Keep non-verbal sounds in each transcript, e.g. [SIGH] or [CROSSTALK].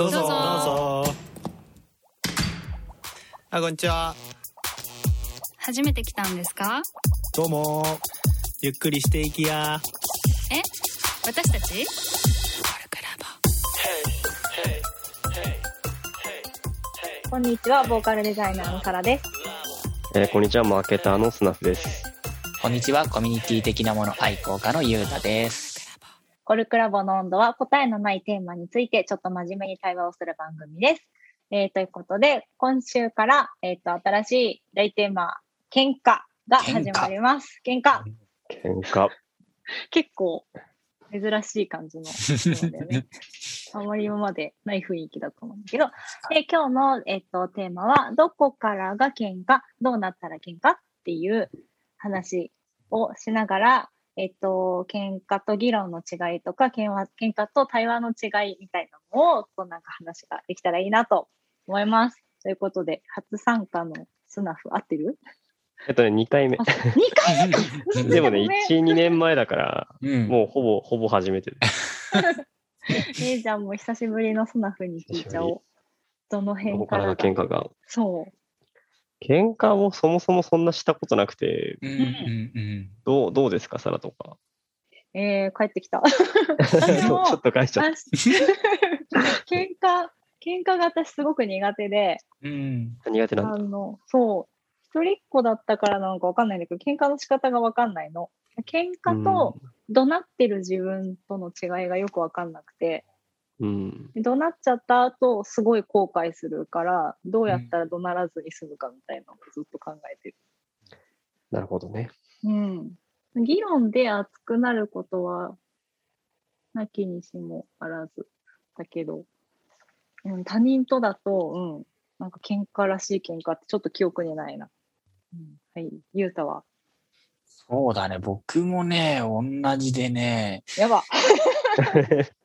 どうぞ。どうぞ。どうぞ。あこんにちは。初めて来たんですか？どうも。ゆっくりしていきや。え？私たち？こんにちは、ボーカルデザイナーのサラです。えーこんにちは、マーケターのスナフです。こんにちは、コミュニティ的なもの愛好家のゆうたです。コルクラボの温度は答えのないテーマについてちょっと真面目に対話をする番組です。えーということで、今週から、えっ、と、新しい大テーマ、喧嘩が始まります。喧嘩喧嘩。結構珍しい感じのね。[LAUGHS] あまり今までない雰囲気だと思うんだけど、で今日の、えっと、テーマは、どこからが喧嘩？どうなったら喧嘩？っていう話をしながら、えっと、喧嘩と議論の違いとか、喧嘩喧嘩と対話の違いみたいなのを、こうなんか話ができたらいいなと思います。ということで、初参加のスナフ合ってる？えっとね、2回目あ。2回目？[LAUGHS] でもね、ごめん1、2年前だから、うん。もうほぼ、ほぼ初めてです。[LAUGHS] えーじゃあもう久しぶりのスナフに聞いちゃおう。どのど辺こから喧嘩が？そう。喧嘩もそもそもそんなしたことなくて、うんうんうん。どう、どうですか、サラとか。えー、帰ってきた。[LAUGHS] ちもょっと返しちゃっ喧嘩、喧嘩が私すごく苦手で、うん。た。苦手あなんだ。の、そう、一人っ子だったからなのかわかんないんだけど、喧嘩の仕方がわかんないの。喧嘩と怒鳴ってる自分との違いがよくわかんなくて、うん。怒鳴っちゃった後、すごい後悔するから、どうやったら怒鳴らずに済むかみたいなのをずっと考えてる。なるほどね。うん。議論で熱くなることは、なきにしもあらず。だけど、うん、他人とだと、うん、なんか喧嘩らしい喧嘩ってちょっと記憶にないな。うん、はい、ゆうたは？そうだね。僕もね、同じでね、やば [LAUGHS]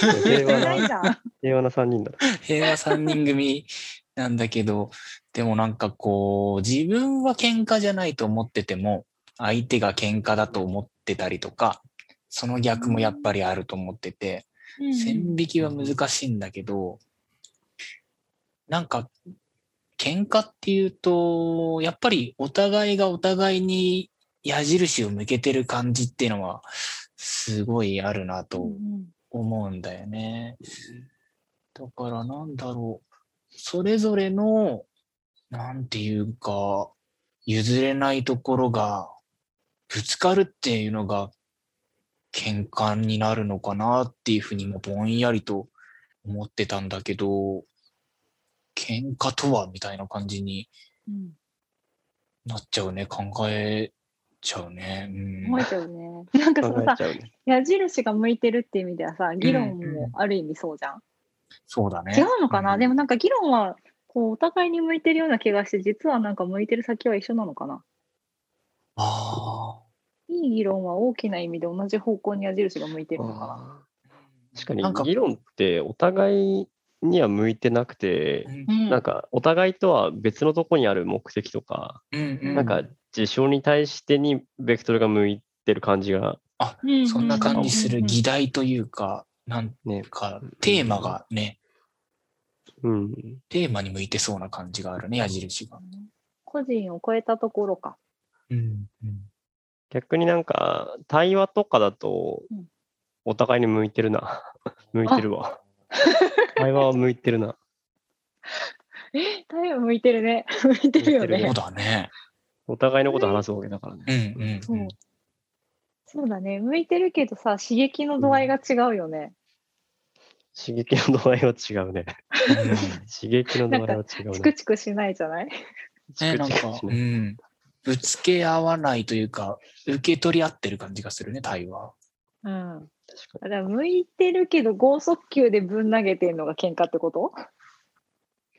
平和な。[LAUGHS] 平和な3人だ。平和3人組なんだけど、でもなんかこう、自分は喧嘩じゃないと思ってても、相手が喧嘩だと思ってたりとか、その逆もやっぱりあると思ってて、線引きは難しいんだけど、なんか、喧嘩っていうと、やっぱりお互いがお互いに矢印を向けてる感じっていうのは、すごいあるなうんとうん思うんだよね。だからなんだろう。それぞれの、なんていうか、譲れないところが、ぶつかるっていうのが、喧嘩になるのかなっていうふうにもぼんやりと思ってたんだけど、喧嘩とはみたいな感じにうんなっちゃうね。考えちゃうね。えちゃうね。なんかそのさね。矢印が向いてるっていう意味ではさ、議論もある意味そうじゃん。そうだね。違うのかな、うんでもなんか議論は、こう、お互いに向いてるような気がして、実はなんか向いてる先は一緒なのかな？あいい議論は大きな意味で同じ方向に矢印が向いてるのかな？確かに、議論ってお互いには向いてなくてあ。、うんうんなんか、お互いとは別のとこにある目的とか、うんうんなんか、事象に対してにベクトルが向いてる感じが、うんそんな感じするうんうんうん議題というか、なんね、か、テーマがね、うん。テーマに向いてそうな感じがあるね、矢印が。個人を超えたところか。うん。逆になんか、対話とかだとうん、お互いに向いてるな。[LAUGHS] 向いてるわ。対話は向いてるな。[LAUGHS] 太陽向いてるね。[LAUGHS] 向いてるよ向いてるねそう。だね。お互いのこと話すわけだからうね。んうん。そうそうだね。向いてるけどさ、刺激の度合いが違うよね。刺激の度合いは違うね。[LAUGHS] 刺激の度合いは違うチクね。チクしないじゃない？ね、チなんかうん。ぶつけ合わないというか、受け取り合ってる感じがするね、対話。うん。確かだから向いてるけど、剛速球でぶん投げてるのが喧嘩ってこと？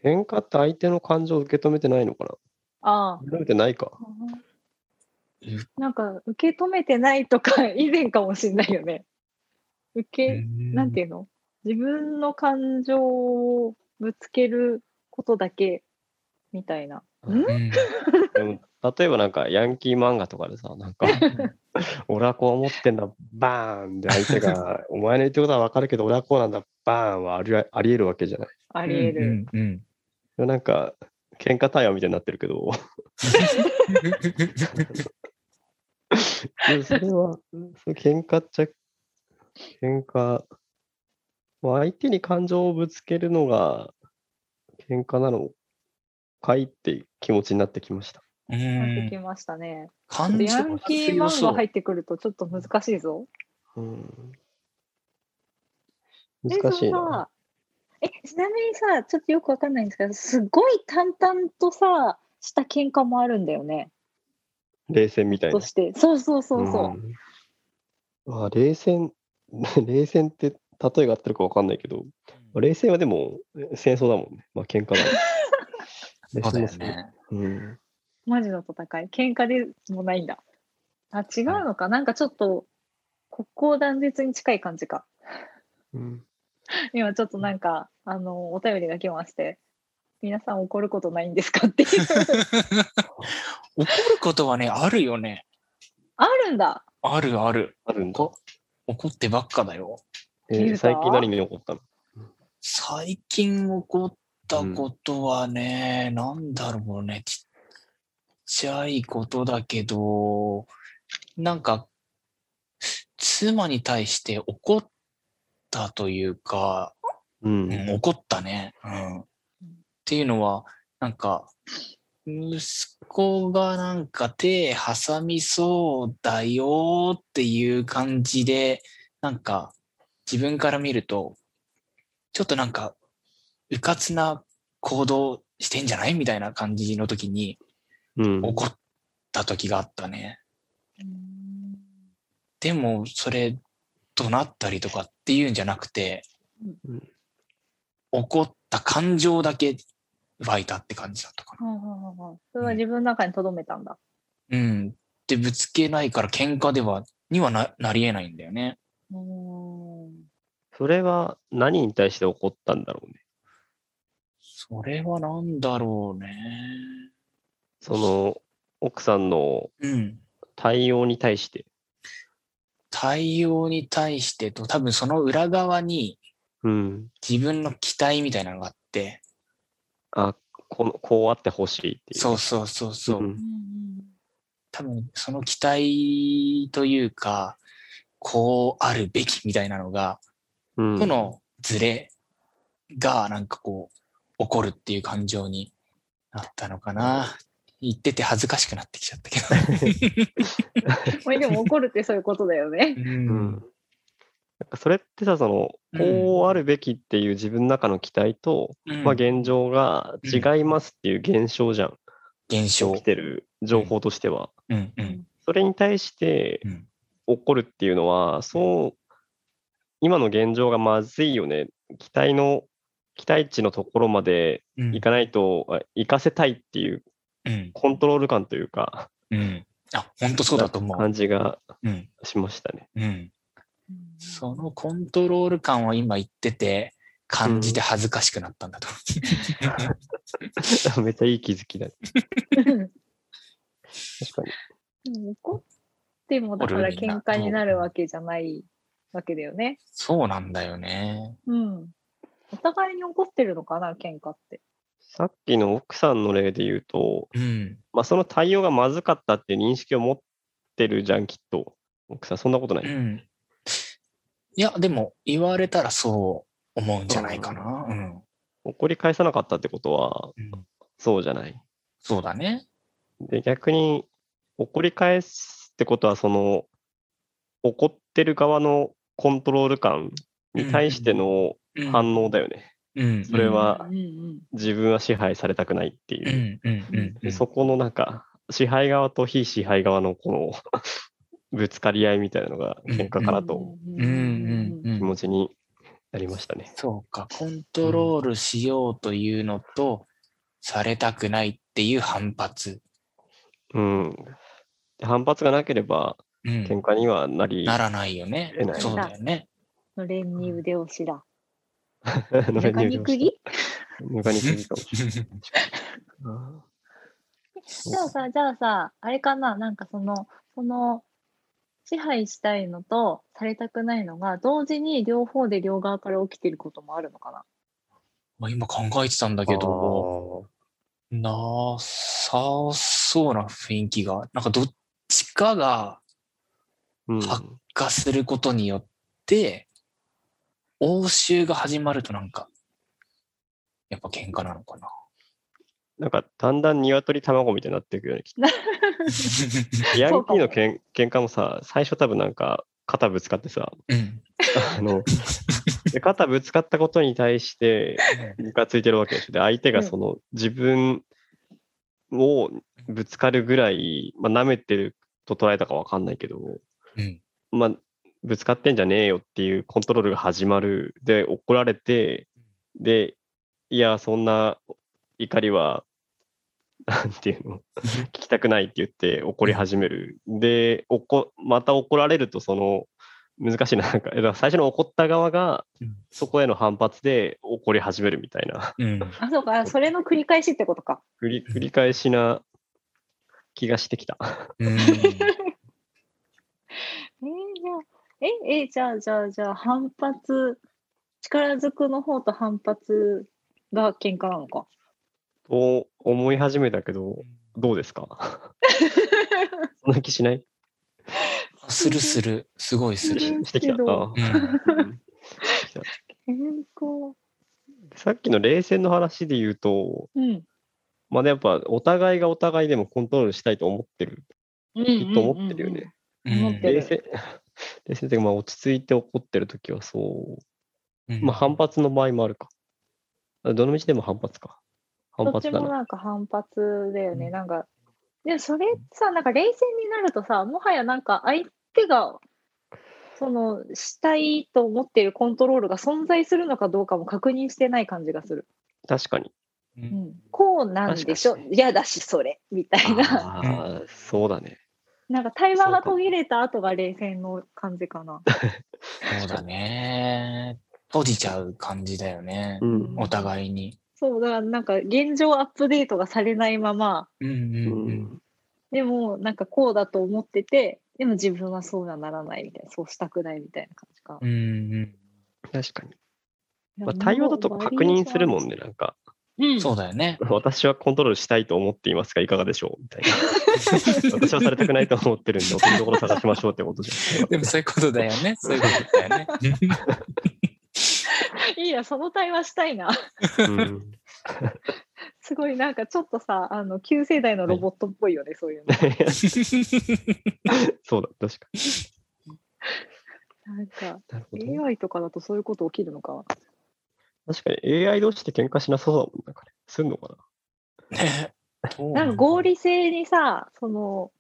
に喧嘩って相手の感情を受け止めてないのかな？ああ。受け止めてないか。なんか、受け止めてないとか、[LAUGHS] 以前かもしれないよね。受け、なんていうの？自分の感情をぶつけることだけみたいな。んうん。でも例えばなんかヤンキー漫画とかでさ、なんか [LAUGHS] 俺はこう思ってんだ、バーンで相手が、お前の言ってることはわかるけど、俺はこうなんだ、バーンはありああり得るわけじゃない。あり得る。うんうんうんなんか、喧嘩対話みたいになってるけど、[LAUGHS] それは、そう喧嘩っちゃ、喧嘩、まあ、相手に感情をぶつけるのが喧嘩なのかいって気持ちになってきました。うなってんきましたね。感情ヤンキー漫画入ってくるとちょっと難しいぞ。うん、え難しいな。え、ちなみにさ、ちょっとよくわかんないんですけど、すごい淡々とさ、した喧嘩もあるんだよね。冷戦みたいなと。して。そうそうそうそう。うんあ冷戦、[LAUGHS] 冷戦って例えが合ってるかわかんないけど、まあ冷戦はでも戦争だもんね。まあ喧嘩だもん。[LAUGHS] そうだよ冷戦もね。うん。マジの戦い。喧嘩でもないんだ。あ、違うのか。なんかちょっと、国交断絶に近い感じか。うん。[LAUGHS] 今ちょっとなんか、あの、お便りが来まして、皆さん怒ることないんですかっていう。[LAUGHS] 怒ることはね、あるよね。あるんだ。あるある。あるんだ。こ怒ってばっかだよ。えー最近何に起こったの？最近起こったことはね、なんだろうね、ちっちゃいことだけど、なんか、妻に対して怒ったというか、うん。うん、怒ったね。うん。っていうのは、なんか、息子がなんか手挟みそうだよっていう感じで、なんか自分から見ると、ちょっとなんか、うかつな行動してんじゃないみたいな感じの時にうん。怒った時があったね。でも、それ、怒鳴ったりとかっていうんじゃなくてうん、怒った感情だけ湧いたって感じだったかな。それは自分の中に留めたんだ。うん。で、ぶつけないから喧嘩では、にはななり得ないんだよね。うーんそれは何に対して起こったんだろうね。それはなんだろうね。その、奥さんのうん。対応に対して。対応に対してと、多分その裏側にうん。自分の期待みたいなのがあって、あ、この、こうあってほしいっていう。そうそうそうそう。うん多分その期待というか、こうあるべきみたいなのが、うん。とのズレがなんかこう、起こるっていう感情になったのかな。言ってて恥ずかしくなってきちゃったけ [LAUGHS] まあでも怒るってそういうことだよね。ど。ううんん。なんかそれってさ、その、こうあるべきっていう自分の中の期待と、うんまあ現状が違いますっていう現象じゃん。現象起き。てる情報としては。うんうん。それに対してうん起こるっていうのは、そう、今の現状がまずいよね。期待の、期待値のところまでうん行かないと、あ行かせたいっていううん。コントロール感というか、うん。あ、本当そうだと思う。感じがうん。しましたね。うん。そのコントロール感を今言ってて、感じて恥ずかしくなったんだと。[LAUGHS] めっちゃいい気づきだね。確かに。でも怒ってもだから喧嘩になるわけじゃないわけだよね。そうなんだよね。うん。お互いに怒ってるのかな、喧嘩って。さっきの奥さんの例で言うと、うん。まあ、その対応がまずかったって認識を持ってるじゃん、きっと。奥さん、そんなことない。うん。いや、でも言われたらそう思うんじゃないかな。うん。怒り返さなかったってことは、うんそうじゃない。そうだね。で、逆に、怒り返すってことは、その、怒ってる側のコントロール感に対してのうん反応だよね。うん。それはうんうん自分は支配されたくないってういう。ん。うん。うん。でそこのなんか、支配側と非支配側のこの [LAUGHS] ぶつかり合いみたいなのが喧嘩かなとうんうん。うん。うん気持ちになりましたね。そうか。コントロールしようというのと、されたくないっていう反発。うん。で反発がなければうん。喧嘩にはなり、ならないよね得な。いそうだよね。のれんに腕押しだ。のれん中にぬかにかもしれない。うんじゃあさ、じゃあさ、あれかな、なんかその、その、支配したいのとされたくないのが同時に両方で両側から起きてることもあるのかな？まあ、今考えてたんだけど、なさそうな雰囲気が、なんかどっちかがうん。発火することによって、応酬が始まるとなんか、やっぱ喧嘩なのかな。なんか、だんだん鶏卵みたいになっていくよね。きっと [LAUGHS] リアリティのけん喧嘩もさ、最初多分なんか、肩ぶつかってさ、うん。あの、で肩ぶつかったことに対して、ムカついてるわけでしょ。で、相手がその、自分をぶつかるぐらい、まあ、舐めてると捉えたかわかんないけど、うん。まあ、ぶつかってんじゃねえよっていうコントロールが始まる。で、怒られて、で、いや、そんな怒りは、[LAUGHS] なんていうの、[LAUGHS] 聞きたくないって言って怒り始める。で、おこまた怒られると、その、難しいな、なんか、だから最初の怒った側がうん、そこへの反発で怒り始めるみたいな、うん。あ、そうか。それの繰り返しってことか。繰り繰り返しな気がしてきた。うん。[LAUGHS] えー、じゃあ、え、え、じゃあ、じゃあ、じゃあ、反発、力ずくの方と反発が喧嘩なのか。と思い始めたけど、どうですか？[LAUGHS] そんな気しない？するする。すごいする。してきた。[LAUGHS] さっきの冷戦の話で言うと、うん。まあ、やっぱお互いがお互いでもコントロールしたいと思ってる、と思ってるよね。冷戦っていうかまあ落ち着いて怒ってるときはそう。うんまあ反発の場合もあるか。あどの道でも反発か。反どっち発だな。もなんか反発だよね。うんなんか、でもそれさ、なんか冷戦になるとさ、もはやなんか相手が、その、したいと思っているコントロールが存在するのかどうかも確認してない感じがする。確かに。ううんん、こうなんでしょ確嫌だし、それ。みたいな。ああ、そうだね。なんか対話が途切れた後が冷戦の感じかな。[LAUGHS] そうだね。閉じちゃう感じだよねう。ん。お互いに。そう、だからなんか現状アップデートがされないまま、うんううんうん。ん。でもなんかこうだと思ってて、でも自分はそうはならないみたいな、そうしたくないみたいな感じか。うんうん。確かに。まあ、対話だと確認するもんね、なんか。うん、そうだよね。[LAUGHS] 私はコントロールしたいと思っていますが、いかがでしょう？みたいな。[LAUGHS] 私はされたくないと思ってるんで、おところ探しましょうってことじゃん。でもそういうことだよね。そういうことだよね。[LAUGHS] いいや、その対話したいな。うん、すごいなんかちょっとさ、あの、旧世代のロボットっぽいよね、そういうの。そうだ、確かなんか、に。なるほど。AI とかだとそういうこと起きるのか。確かに AI 同士で喧嘩しなそうだもん、なんかね。すんのかな？なんか合理性にさ、その、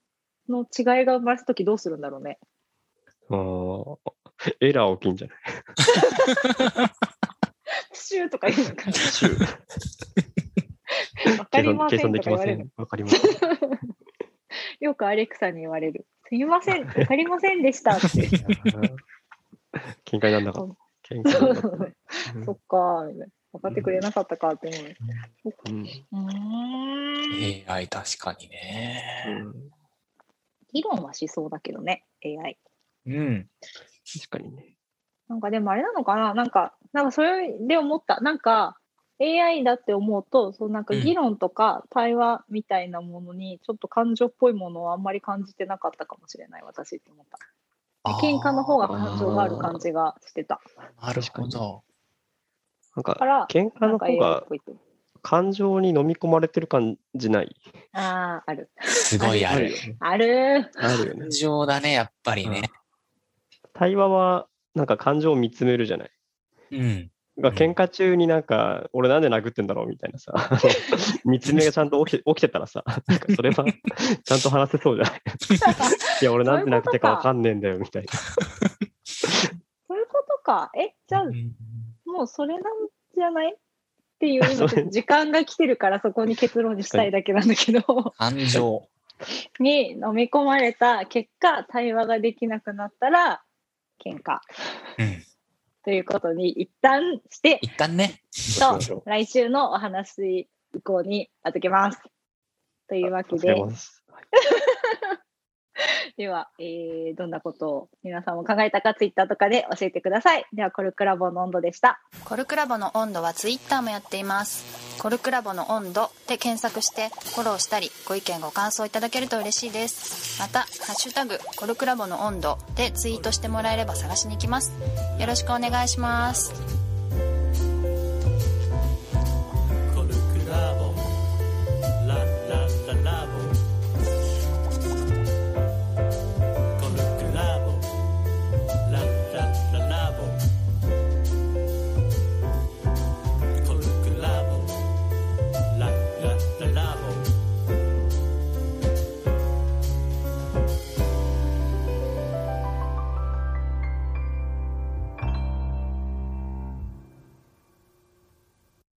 の違いが生まれたときどうするんだろうね。あーエラー起きんじゃない？プシューとか言うのかな。シューわか計りません算計算でとか言われるきません。わかりません。よくアレクサに言われる。すみません、わかりませんでしたって。喧嘩になんなかった。喧嘩にそったうんそっかーみたいな。分かってくれなかったかって思う。うんうーん。AI 確かにね。うん議論はしそうだけどね、AI。うん。確かにね。なんかでもあれなのかな？なんか、なんかそれで思った。なんか AI だって思うと、そうなんかうん議論とか対話みたいなものにちょっと感情っぽいものをあんまり感じてなかったかもしれない、私って思った。喧嘩の方が感情がある感じがしてた。なるほど。なんか、喧嘩の方が。感情に飲み込まれてる感じない？ああ、ある。すごいある。[LAUGHS] あるあるよね感。情だね、やっぱりね。対話は、なんか感情を見つめるじゃない？うん。がうん喧嘩中になんか、俺なんで殴ってんだろうみたいなさ、見つめがちゃんと起きて起きてたらさ、なんかそれは [LAUGHS] ちゃんと話せそうじゃない？いや、俺なんで殴ってかわかんねえんだよみたいな。そういうことか。え、じゃあ、うんもうそれなんじゃない？っていう、時間が来てるからそこに結論にしたいだけなんだけど、感情。[LAUGHS] に飲み込まれた結果、対話ができなくなったら、喧嘩うん。ということに一旦して、一旦ね。と来週のお話以降に預けます。というわけで助け、ます [LAUGHS] では、えー、どんなことを皆さんも考えたかツイッターとかで教えてください。では、コルクラボの温度でした。コルクラボの温度はツイッターもやっていますコルクラボの温度で検索してフォローしたりご意見ご感想いただけると嬉しいですまた「ハッシュタグコルクラボの温度」でツイートしてもらえれば探しに行きますよろしくお願いします